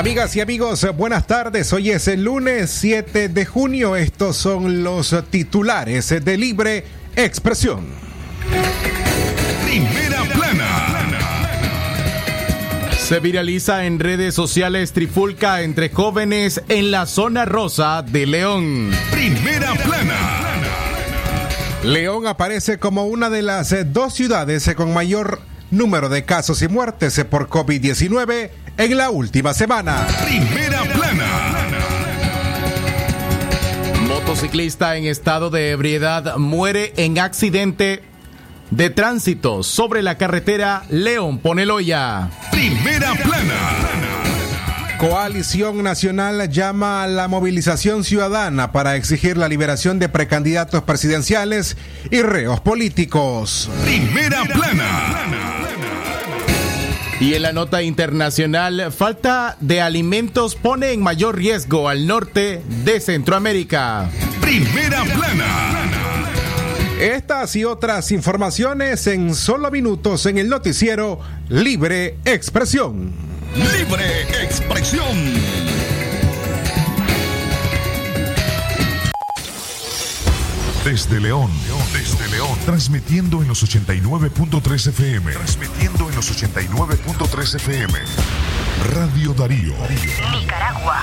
Amigas y amigos, buenas tardes. Hoy es el lunes 7 de junio. Estos son los titulares de Libre Expresión. Primera plana. Se viraliza en redes sociales trifulca entre jóvenes en la zona rosa de León. Primera plana. León aparece como una de las dos ciudades con mayor número de casos y muertes por COVID-19 en la última semana. Primera plana. Motociclista en estado de ebriedad muere en accidente de tránsito sobre la carretera León Poneloya. Primera plana. Coalición Nacional llama a la movilización ciudadana para exigir la liberación de precandidatos presidenciales y reos políticos. Primera plana. Y en la nota internacional, falta de alimentos pone en mayor riesgo al norte de Centroamérica. Primera plana. Estas y otras informaciones en solo minutos en el noticiero Libre Expresión. Libre expresión. Desde León, transmitiendo en los 89.3 FM. Transmitiendo en los 89.3 FM. Radio Darío. Nicaragua.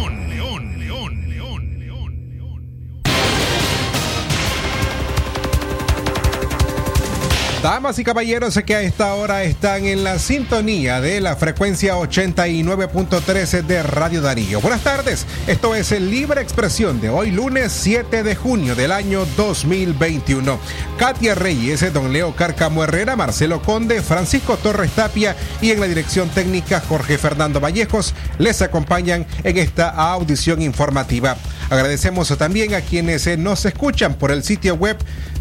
Damas y caballeros que a esta hora están en la sintonía de la frecuencia 89.13 de Radio Darío. Buenas tardes, esto es el Libre Expresión de hoy lunes 7 de junio del año 2021. Katia Reyes, Don Leo Carcamo Herrera, Marcelo Conde, Francisco Torres Tapia y en la dirección técnica Jorge Fernando Vallejos les acompañan en esta audición informativa. Agradecemos también a quienes nos escuchan por el sitio web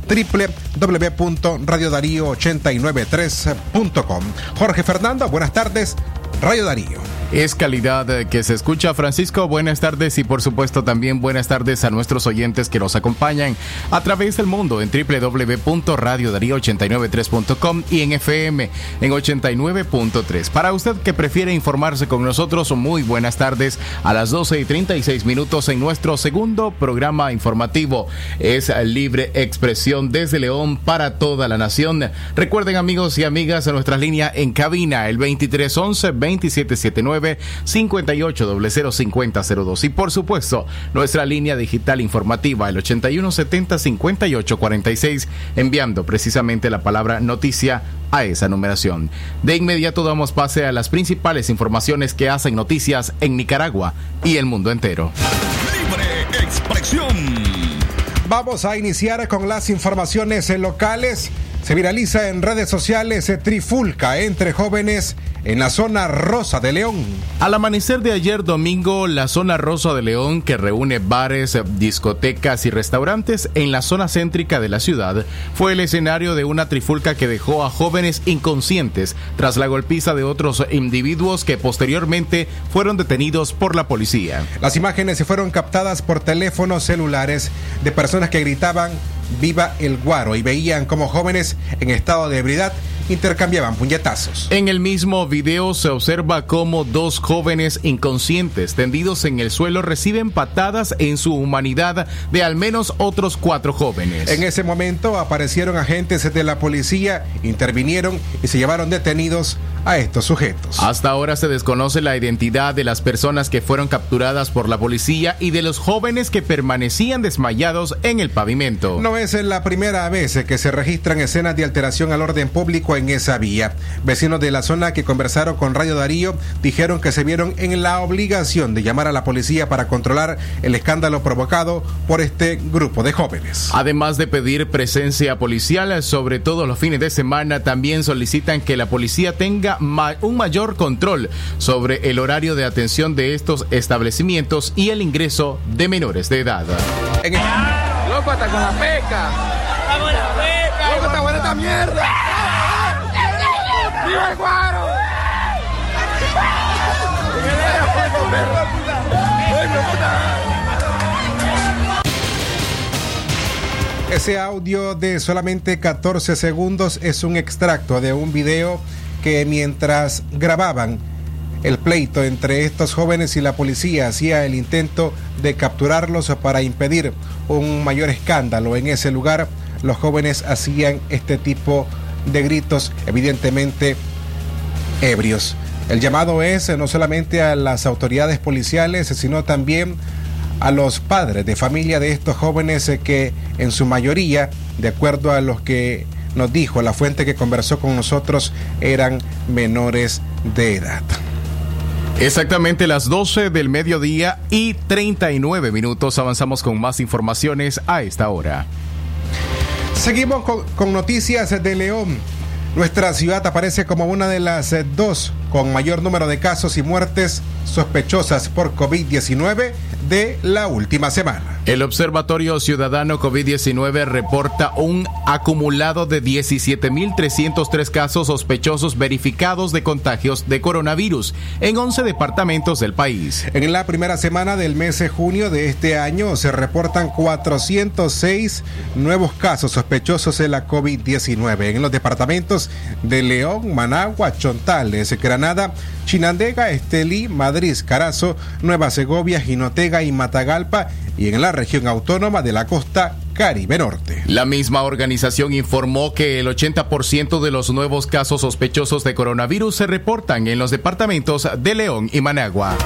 www.radiodarío893.com. Jorge Fernando, buenas tardes. Radio Darío. Es calidad que se escucha. Francisco, buenas tardes y por supuesto también buenas tardes a nuestros oyentes que nos acompañan a través del mundo en www.radiodarío893.com y en FM en 89.3. Para usted que prefiere informarse con nosotros, muy buenas tardes a las 12 y 36 minutos en nuestro segundo programa informativo. Es Libre Expresión desde León para toda la nación. Recuerden amigos y amigas a nuestra línea en cabina el 2311 2779 58005002 y por supuesto nuestra línea digital informativa el 8170-5846 enviando precisamente la palabra noticia a esa numeración. De inmediato damos pase a las principales informaciones que hacen noticias en Nicaragua y el mundo entero. Libre expresión. Vamos a iniciar con las informaciones locales. Se viraliza en redes sociales trifulca entre jóvenes en la zona rosa de León. Al amanecer de ayer domingo, la zona rosa de León, que reúne bares, discotecas y restaurantes en la zona céntrica de la ciudad, fue el escenario de una trifulca que dejó a jóvenes inconscientes tras la golpiza de otros individuos que posteriormente fueron detenidos por la policía. Las imágenes se fueron captadas por teléfonos celulares de personas que gritaban viva el guaro y veían como jóvenes en estado de ebriedad intercambiaban puñetazos. En el mismo video se observa cómo dos jóvenes inconscientes tendidos en el suelo reciben patadas en su humanidad de al menos otros cuatro jóvenes. En ese momento aparecieron agentes de la policía, intervinieron y se llevaron detenidos a estos sujetos. Hasta ahora se desconoce la identidad de las personas que fueron capturadas por la policía y de los jóvenes que permanecían desmayados en el pavimento. No es la primera vez que se registran escenas de alteración al orden público en esa vía. Vecinos de la zona que conversaron con Radio Darío dijeron que se vieron en la obligación de llamar a la policía para controlar el escándalo provocado por este grupo de jóvenes. Además de pedir presencia policial, sobre todo los fines de semana, también solicitan que la policía tenga un mayor control sobre el horario de atención de estos establecimientos y el ingreso de menores de edad. Loco, hasta con la pesca. ¡Vamos la pesca! ¡Loco, está buena esta mierda! ¡Viva el guaro! Ese audio de solamente 14 segundos es un extracto de un video que mientras grababan el pleito entre estos jóvenes y la policía hacía el intento de capturarlos para impedir un mayor escándalo en ese lugar. Los jóvenes hacían este tipo de gritos, evidentemente ebrios. El llamado es no solamente a las autoridades policiales, sino también a los padres de familia de estos jóvenes eh, que en su mayoría, de acuerdo a los que nos dijo la fuente que conversó con nosotros, eran menores de edad. Exactamente las 12 del mediodía y 39 minutos avanzamos con más informaciones a esta hora. Seguimos con, con noticias de León. Nuestra ciudad aparece como una de las eh, dos con mayor número de casos y muertes sospechosas por COVID-19 de la última semana. El Observatorio Ciudadano COVID-19 reporta un acumulado de 17.303 casos sospechosos verificados de contagios de coronavirus en 11 departamentos del país. En la primera semana del mes de junio de este año se reportan 406 nuevos casos sospechosos de la COVID-19 en los departamentos de León, Managua, Chontales, Chinandega, Estelí, Madrid, Carazo, Nueva Segovia, Jinotega y Matagalpa y en la región autónoma de la costa Caribe Norte. La misma organización informó que el 80% de los nuevos casos sospechosos de coronavirus se reportan en los departamentos de León y Managua.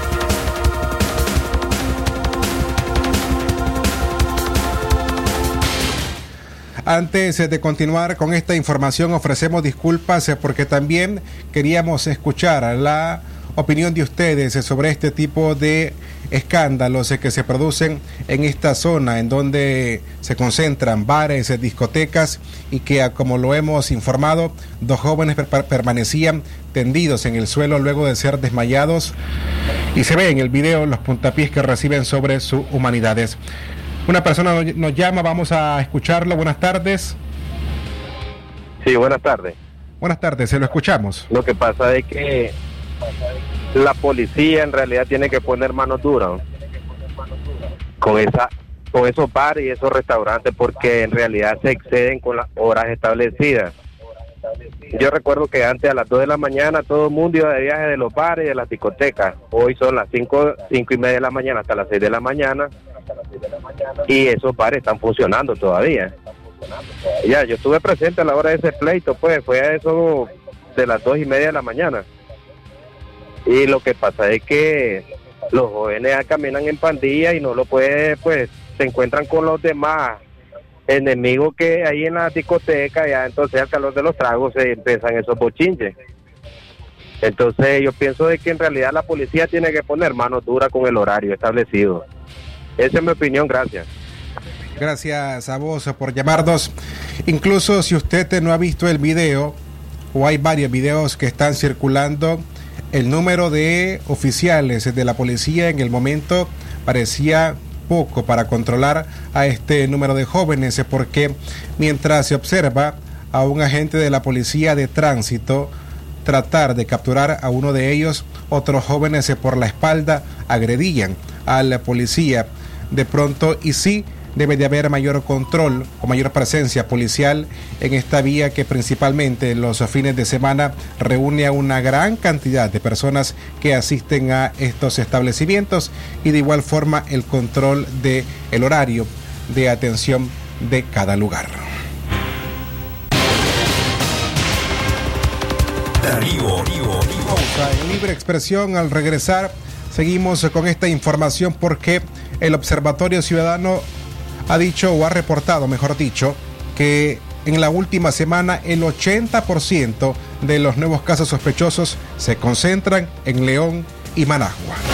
Antes de continuar con esta información, ofrecemos disculpas porque también queríamos escuchar la opinión de ustedes sobre este tipo de escándalos que se producen en esta zona en donde se concentran bares, discotecas y que como lo hemos informado, dos jóvenes permanecían tendidos en el suelo luego de ser desmayados y se ve en el video los puntapiés que reciben sobre sus humanidades. Una persona nos llama, vamos a escucharlo. Buenas tardes. Sí, buenas tardes. Buenas tardes, se lo escuchamos. Lo que pasa es que la policía en realidad tiene que poner mano dura con esa con esos bares y esos restaurantes porque en realidad se exceden con las horas establecidas. Yo recuerdo que antes a las 2 de la mañana todo el mundo iba de viaje de los bares y de las discotecas. Hoy son las 5, cinco y media de la mañana hasta las 6 de la mañana y esos bares están funcionando todavía. Ya, yo estuve presente a la hora de ese pleito, pues fue a eso de las dos y media de la mañana. Y lo que pasa es que los jóvenes caminan en pandilla y no lo puede, pues se encuentran con los demás enemigos que hay en la discoteca, ya entonces al calor de los tragos se empiezan esos bochinches. Entonces yo pienso de que en realidad la policía tiene que poner mano dura con el horario establecido. Esa es mi opinión, gracias. Gracias a vos por llamarnos. Incluso si usted no ha visto el video, o hay varios videos que están circulando, el número de oficiales de la policía en el momento parecía poco para controlar a este número de jóvenes, porque mientras se observa a un agente de la policía de tránsito tratar de capturar a uno de ellos, otros jóvenes por la espalda agredían a la policía de pronto y sí debe de haber mayor control o mayor presencia policial en esta vía que principalmente en los fines de semana reúne a una gran cantidad de personas que asisten a estos establecimientos y de igual forma el control de el horario de atención de cada lugar. En libre expresión al regresar seguimos con esta información porque el Observatorio Ciudadano ha dicho o ha reportado, mejor dicho, que en la última semana el 80% de los nuevos casos sospechosos se concentran en León y Managua.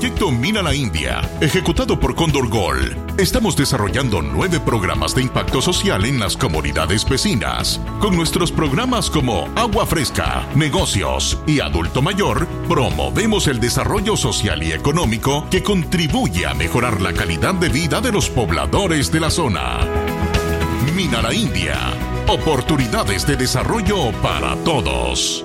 Proyecto Mina la India, ejecutado por Condor Gold, estamos desarrollando nueve programas de impacto social en las comunidades vecinas. Con nuestros programas como Agua Fresca, Negocios y Adulto Mayor, promovemos el desarrollo social y económico que contribuye a mejorar la calidad de vida de los pobladores de la zona. Mina la India, oportunidades de desarrollo para todos.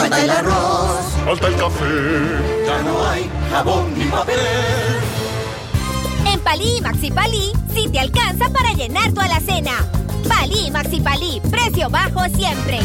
Falta el arroz, falta el café, ya no hay jabón ni papel. En Palí y Maxi Palí, sí te alcanza para llenar tu alacena. Palí y Maxi Palí, precio bajo siempre.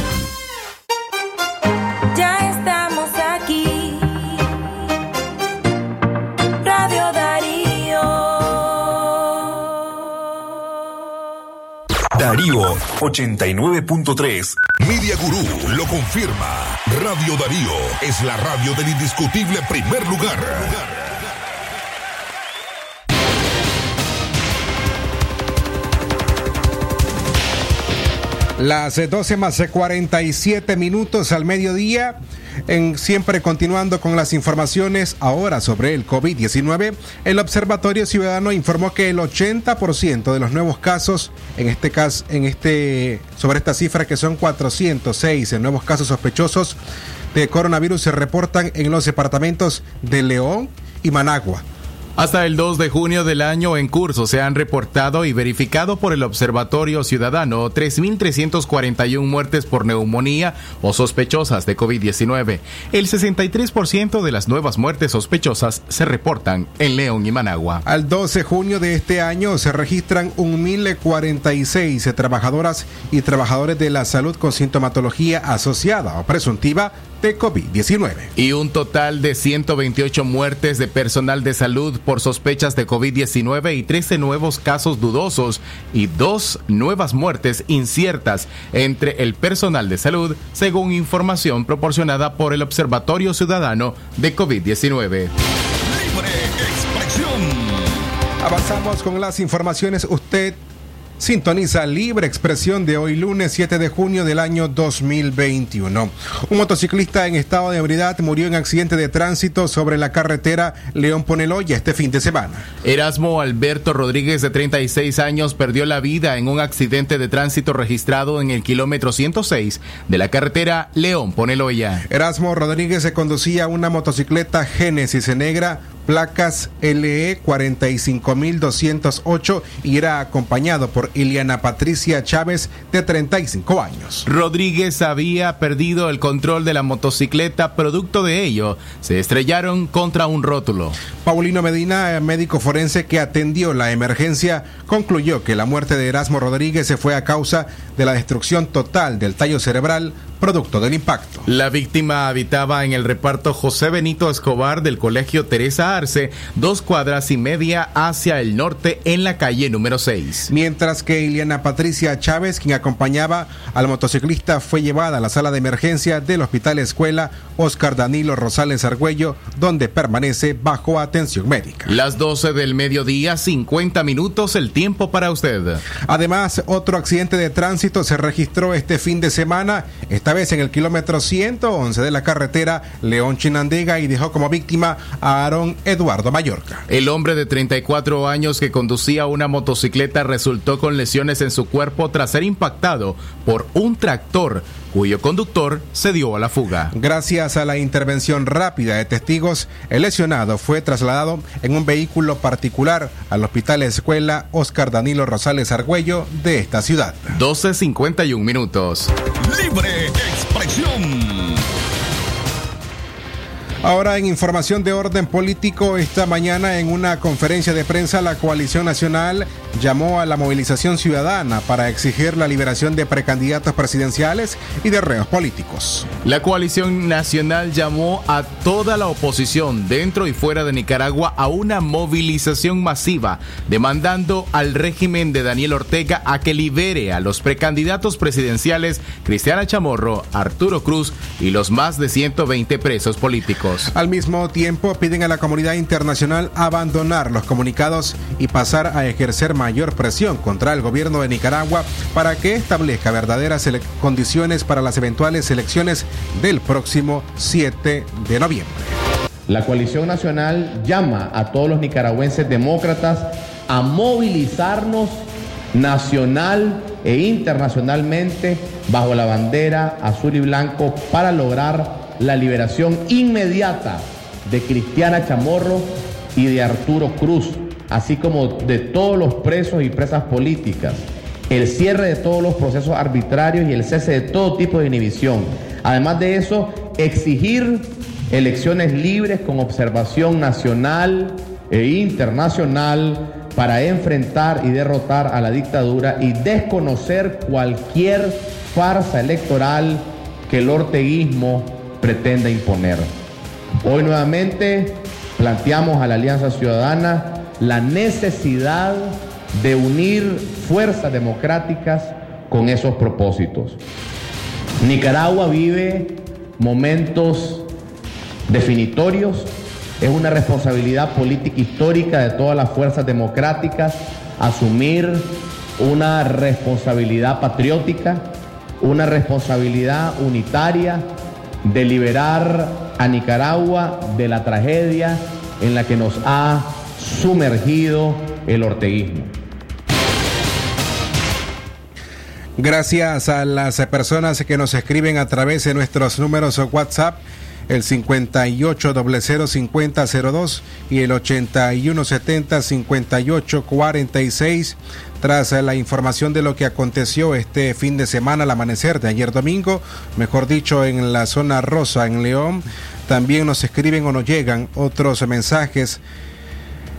Darío 89.3. Media Gurú lo confirma. Radio Darío es la radio del indiscutible primer lugar. Las 12 más 47 minutos al mediodía. En, siempre continuando con las informaciones ahora sobre el COVID-19, el Observatorio Ciudadano informó que el 80% de los nuevos casos, en este caso, en este, sobre esta cifra que son 406 nuevos casos sospechosos de coronavirus, se reportan en los departamentos de León y Managua. Hasta el 2 de junio del año en curso se han reportado y verificado por el Observatorio Ciudadano 3.341 muertes por neumonía o sospechosas de COVID-19. El 63% de las nuevas muertes sospechosas se reportan en León y Managua. Al 12 de junio de este año se registran 1.046 trabajadoras y trabajadores de la salud con sintomatología asociada o presuntiva de COVID-19. Y un total de 128 muertes de personal de salud por sospechas de COVID-19 y 13 nuevos casos dudosos y dos nuevas muertes inciertas entre el personal de salud, según información proporcionada por el Observatorio Ciudadano de COVID-19. Libre expresión. Avanzamos con las informaciones. Usted Sintoniza Libre Expresión de hoy lunes 7 de junio del año 2021. Un motociclista en estado de ebriedad murió en accidente de tránsito sobre la carretera León Poneloya este fin de semana. Erasmo Alberto Rodríguez de 36 años perdió la vida en un accidente de tránsito registrado en el kilómetro 106 de la carretera León Poneloya. Erasmo Rodríguez se conducía una motocicleta Génesis negra placas LE 45208 y era acompañado por Iliana Patricia Chávez de 35 años. Rodríguez había perdido el control de la motocicleta, producto de ello se estrellaron contra un rótulo. Paulino Medina, médico forense que atendió la emergencia, concluyó que la muerte de Erasmo Rodríguez se fue a causa de la destrucción total del tallo cerebral producto del impacto. La víctima habitaba en el reparto José Benito Escobar del Colegio Teresa Arce, dos cuadras y media hacia el norte en la calle número 6. Mientras que Iliana Patricia Chávez, quien acompañaba al motociclista, fue llevada a la sala de emergencia del Hospital Escuela Oscar Danilo Rosales Argüello, donde permanece bajo atención médica. Las 12 del mediodía, 50 minutos, el tiempo para usted. Además, otro accidente de tránsito se registró este fin de semana esta vez en el kilómetro 111 de la carretera León Chinandega y dejó como víctima a Aarón Eduardo Mallorca. El hombre de 34 años que conducía una motocicleta resultó con lesiones en su cuerpo tras ser impactado por un tractor cuyo conductor se dio a la fuga. Gracias a la intervención rápida de testigos, el lesionado fue trasladado en un vehículo particular al Hospital Escuela Oscar Danilo Rosales Argüello de esta ciudad. 12.51 minutos. Libre expresión. Ahora en información de orden político, esta mañana en una conferencia de prensa la coalición nacional llamó a la movilización ciudadana para exigir la liberación de precandidatos presidenciales y de reos políticos. La coalición nacional llamó a toda la oposición dentro y fuera de Nicaragua a una movilización masiva, demandando al régimen de Daniel Ortega a que libere a los precandidatos presidenciales Cristiana Chamorro, Arturo Cruz y los más de 120 presos políticos. Al mismo tiempo, piden a la comunidad internacional abandonar los comunicados y pasar a ejercer mayor presión contra el gobierno de Nicaragua para que establezca verdaderas condiciones para las eventuales elecciones del próximo 7 de noviembre. La coalición nacional llama a todos los nicaragüenses demócratas a movilizarnos nacional e internacionalmente bajo la bandera azul y blanco para lograr la liberación inmediata de Cristiana Chamorro y de Arturo Cruz, así como de todos los presos y presas políticas, el cierre de todos los procesos arbitrarios y el cese de todo tipo de inhibición. Además de eso, exigir elecciones libres con observación nacional e internacional para enfrentar y derrotar a la dictadura y desconocer cualquier farsa electoral que el orteguismo pretenda imponer. Hoy nuevamente planteamos a la Alianza Ciudadana la necesidad de unir fuerzas democráticas con esos propósitos. Nicaragua vive momentos definitorios, es una responsabilidad política histórica de todas las fuerzas democráticas asumir una responsabilidad patriótica, una responsabilidad unitaria de liberar a Nicaragua de la tragedia en la que nos ha sumergido el orteguismo. Gracias a las personas que nos escriben a través de nuestros números WhatsApp el 58005002 y el 81705846 tras la información de lo que aconteció este fin de semana al amanecer de ayer domingo, mejor dicho en la zona rosa en León, también nos escriben o nos llegan otros mensajes.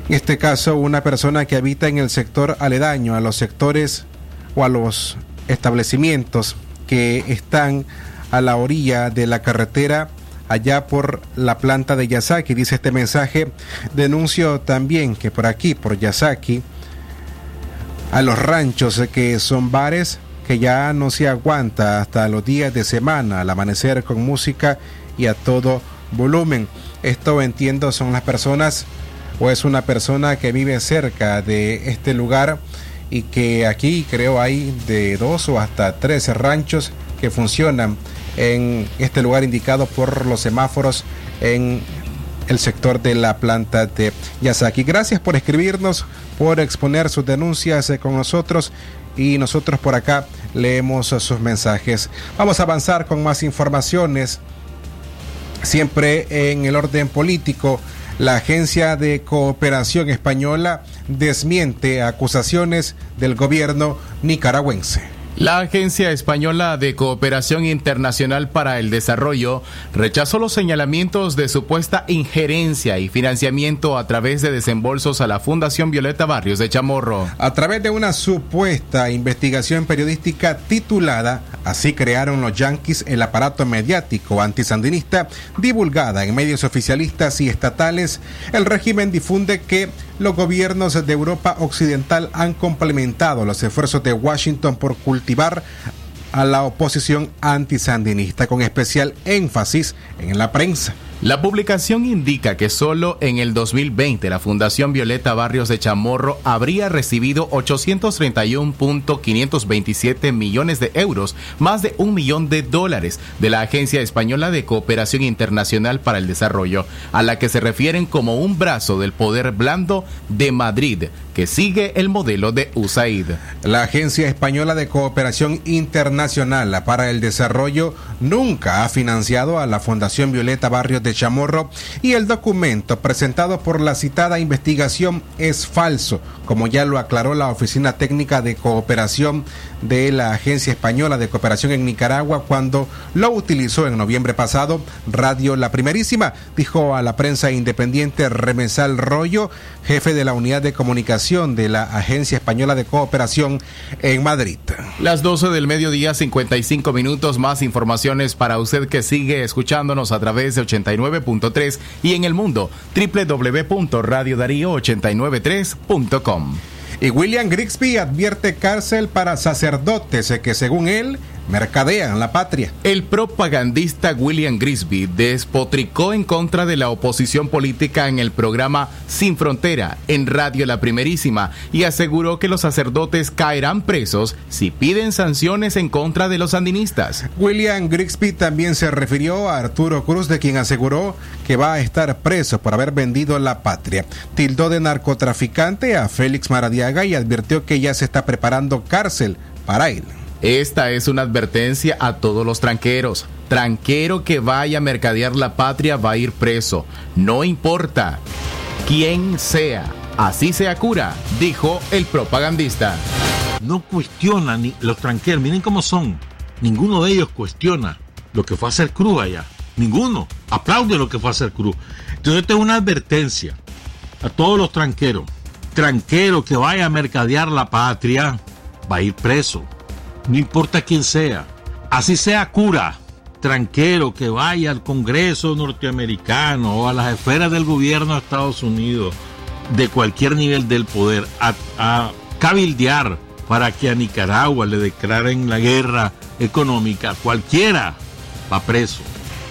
En este caso, una persona que habita en el sector aledaño a los sectores o a los establecimientos que están a la orilla de la carretera allá por la planta de Yasaki. Dice este mensaje, denuncio también que por aquí, por Yasaki, a los ranchos que son bares que ya no se aguanta hasta los días de semana al amanecer con música y a todo volumen. Esto entiendo son las personas o es una persona que vive cerca de este lugar y que aquí creo hay de dos o hasta tres ranchos que funcionan en este lugar indicado por los semáforos en el sector de la planta de Yasaki. Gracias por escribirnos, por exponer sus denuncias con nosotros y nosotros por acá leemos sus mensajes. Vamos a avanzar con más informaciones, siempre en el orden político. La Agencia de Cooperación Española desmiente acusaciones del gobierno nicaragüense. La Agencia Española de Cooperación Internacional para el Desarrollo rechazó los señalamientos de supuesta injerencia y financiamiento a través de desembolsos a la Fundación Violeta Barrios de Chamorro. A través de una supuesta investigación periodística titulada Así crearon los yanquis el aparato mediático antisandinista, divulgada en medios oficialistas y estatales, el régimen difunde que los gobiernos de Europa Occidental han complementado los esfuerzos de Washington por cultivar a la oposición antisandinista, con especial énfasis en la prensa. La publicación indica que solo en el 2020 la Fundación Violeta Barrios de Chamorro habría recibido 831.527 millones de euros, más de un millón de dólares, de la Agencia Española de Cooperación Internacional para el Desarrollo, a la que se refieren como un brazo del poder blando de Madrid, que sigue el modelo de USAID. La Agencia Española de Cooperación Internacional para el Desarrollo nunca ha financiado a la Fundación Violeta Barrios de Chamorro y el documento presentado por la citada investigación es falso, como ya lo aclaró la Oficina Técnica de Cooperación de la Agencia Española de Cooperación en Nicaragua cuando lo utilizó en noviembre pasado. Radio La Primerísima dijo a la prensa independiente Remesal Rollo, jefe de la unidad de comunicación de la Agencia Española de Cooperación en Madrid. Las 12 del mediodía, 55 minutos más informaciones para usted que sigue escuchándonos a través de 89.3 y en el mundo www.radiodarío893.com. Y William Grigsby advierte cárcel para sacerdotes que según él mercadean la patria. El propagandista William Grisby despotricó en contra de la oposición política en el programa Sin Frontera en Radio La Primerísima y aseguró que los sacerdotes caerán presos si piden sanciones en contra de los sandinistas. William Grigsby también se refirió a Arturo Cruz, de quien aseguró que va a estar preso por haber vendido la patria. Tildó de narcotraficante a Félix Maradiaga y advirtió que ya se está preparando cárcel para él. Esta es una advertencia a todos los tranqueros. Tranquero que vaya a mercadear la patria va a ir preso. No importa quién sea. Así sea cura, dijo el propagandista. No cuestiona ni los tranqueros, miren cómo son. Ninguno de ellos cuestiona lo que fue a hacer Cruz allá. Ninguno. Aplaude lo que fue a hacer Cruz. Entonces, esta es una advertencia a todos los tranqueros. Tranquero que vaya a mercadear la patria va a ir preso no importa quién sea, así sea cura, tranquero, que vaya al Congreso norteamericano o a las esferas del gobierno de Estados Unidos, de cualquier nivel del poder, a, cabildear para que a Nicaragua le declaren la guerra económica, cualquiera va preso.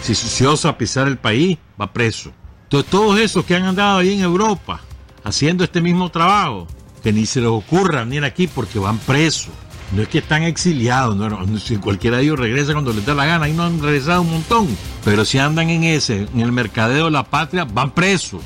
Si se osa pisar el país, va preso. Entonces todos esos que han andado ahí en Europa haciendo este mismo trabajo, que ni se les ocurra venir aquí porque van presos. No es que están exiliados, no, si cualquiera de ellos regresa cuando les da la gana, ahí no han regresado un montón, pero si andan en ese, en el mercadeo de la patria, van presos.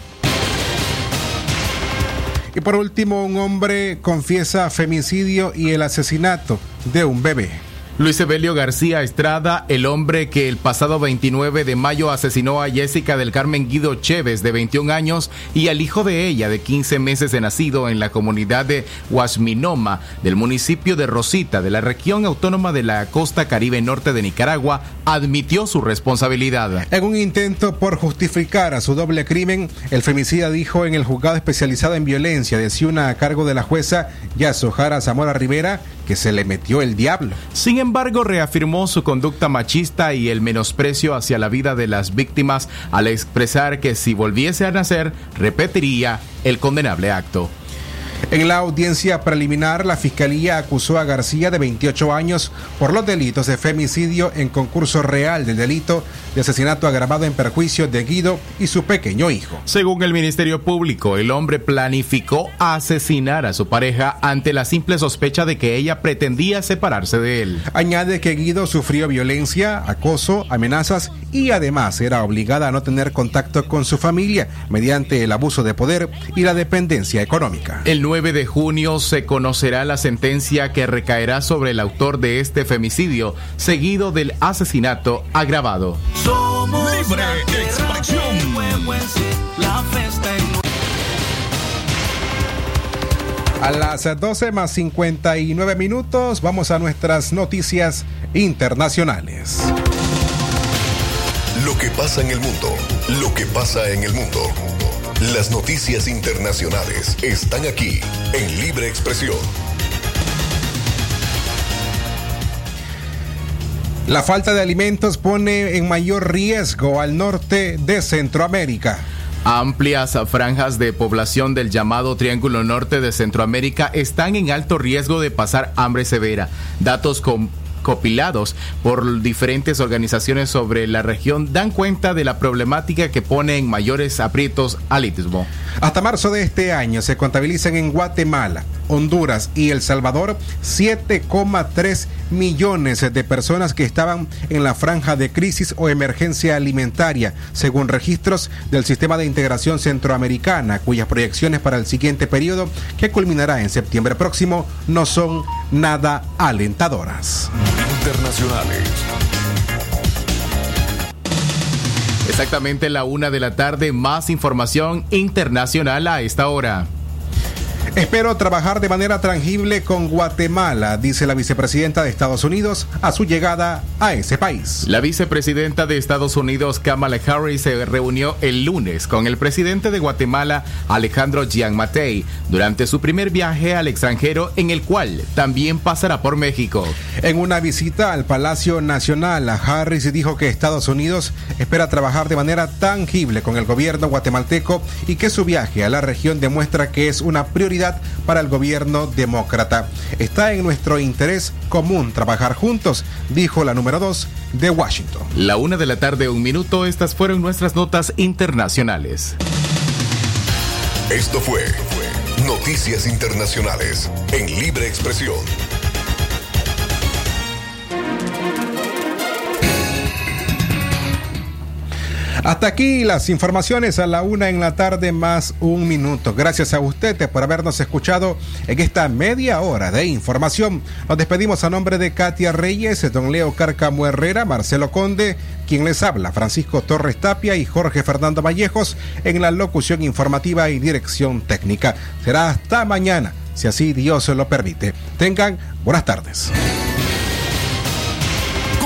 Y por último, un hombre confiesa femicidio y el asesinato de un bebé. Luis Evelio García Estrada, el hombre que el pasado 29 de mayo asesinó a Jessica del Carmen Guido Chévez, de 21 años, y al hijo de ella, de 15 meses de nacido, en la comunidad de Huasminoma, del municipio de Rosita, de la región autónoma de la costa caribe norte de Nicaragua, admitió su responsabilidad. En un intento por justificar a su doble crimen, el femicida dijo en el juzgado especializado en violencia de Ciuna a cargo de la jueza Yasojara Zamora Rivera que se le metió el diablo. Sin embargo, reafirmó su conducta machista y el menosprecio hacia la vida de las víctimas al expresar que si volviese a nacer, repetiría el condenable acto. En la audiencia preliminar, la Fiscalía acusó a García de 28 años por los delitos de femicidio en concurso real del delito de asesinato agravado en perjuicio de Guido y su pequeño hijo. Según el Ministerio Público, el hombre planificó asesinar a su pareja ante la simple sospecha de que ella pretendía separarse de él. Añade que Guido sufrió violencia, acoso, amenazas y además era obligada a no tener contacto con su familia mediante el abuso de poder y la dependencia económica. El 9 de junio se conocerá la sentencia que recaerá sobre el autor de este femicidio, seguido del asesinato agravado. Somos Libre expresión. A las 12 más 59 minutos vamos a nuestras noticias internacionales. Lo que pasa en el mundo, lo que pasa en el mundo. Las noticias internacionales están aquí en Libre Expresión. La falta de alimentos pone en mayor riesgo al norte de Centroamérica. Amplias franjas de población del llamado Triángulo Norte de Centroamérica están en alto riesgo de pasar hambre severa. Datos con copilados por diferentes organizaciones sobre la región dan cuenta de la problemática que pone en mayores aprietos al istmo. Hasta marzo de este año se contabilizan en Guatemala, Honduras y El Salvador 7,3 millones de personas que estaban en la franja de crisis o emergencia alimentaria, según registros del Sistema de Integración Centroamericana, cuyas proyecciones para el siguiente periodo, que culminará en septiembre próximo, no son nada alentadoras. Internacionales. Exactamente la una de la tarde, más información internacional a esta hora. Espero trabajar de manera tangible con Guatemala, dice la vicepresidenta de Estados Unidos a su llegada a ese país. La vicepresidenta de Estados Unidos, Kamala Harris, se reunió el lunes con el presidente de Guatemala, Alejandro Gianmatei, durante su primer viaje al extranjero, en el cual también pasará por México. En una visita al Palacio Nacional, Harris dijo que Estados Unidos espera trabajar de manera tangible con el gobierno guatemalteco y que su viaje a la región demuestra que es una prioridad para el gobierno demócrata. Está en nuestro interés común trabajar juntos, dijo la número 2 de Washington. La una de la tarde, un minuto, estas fueron nuestras notas internacionales. Esto fue Noticias Internacionales en Libre Expresión. Hasta aquí las informaciones a la una en la tarde más un minuto. Gracias a ustedes por habernos escuchado en esta media hora de información. Nos despedimos a nombre de Katia Reyes, don Leo Carcamo Herrera, Marcelo Conde, quien les habla, Francisco Torres Tapia y Jorge Fernando Vallejos en la locución informativa y dirección técnica. Será hasta mañana, si así Dios se lo permite. Tengan buenas tardes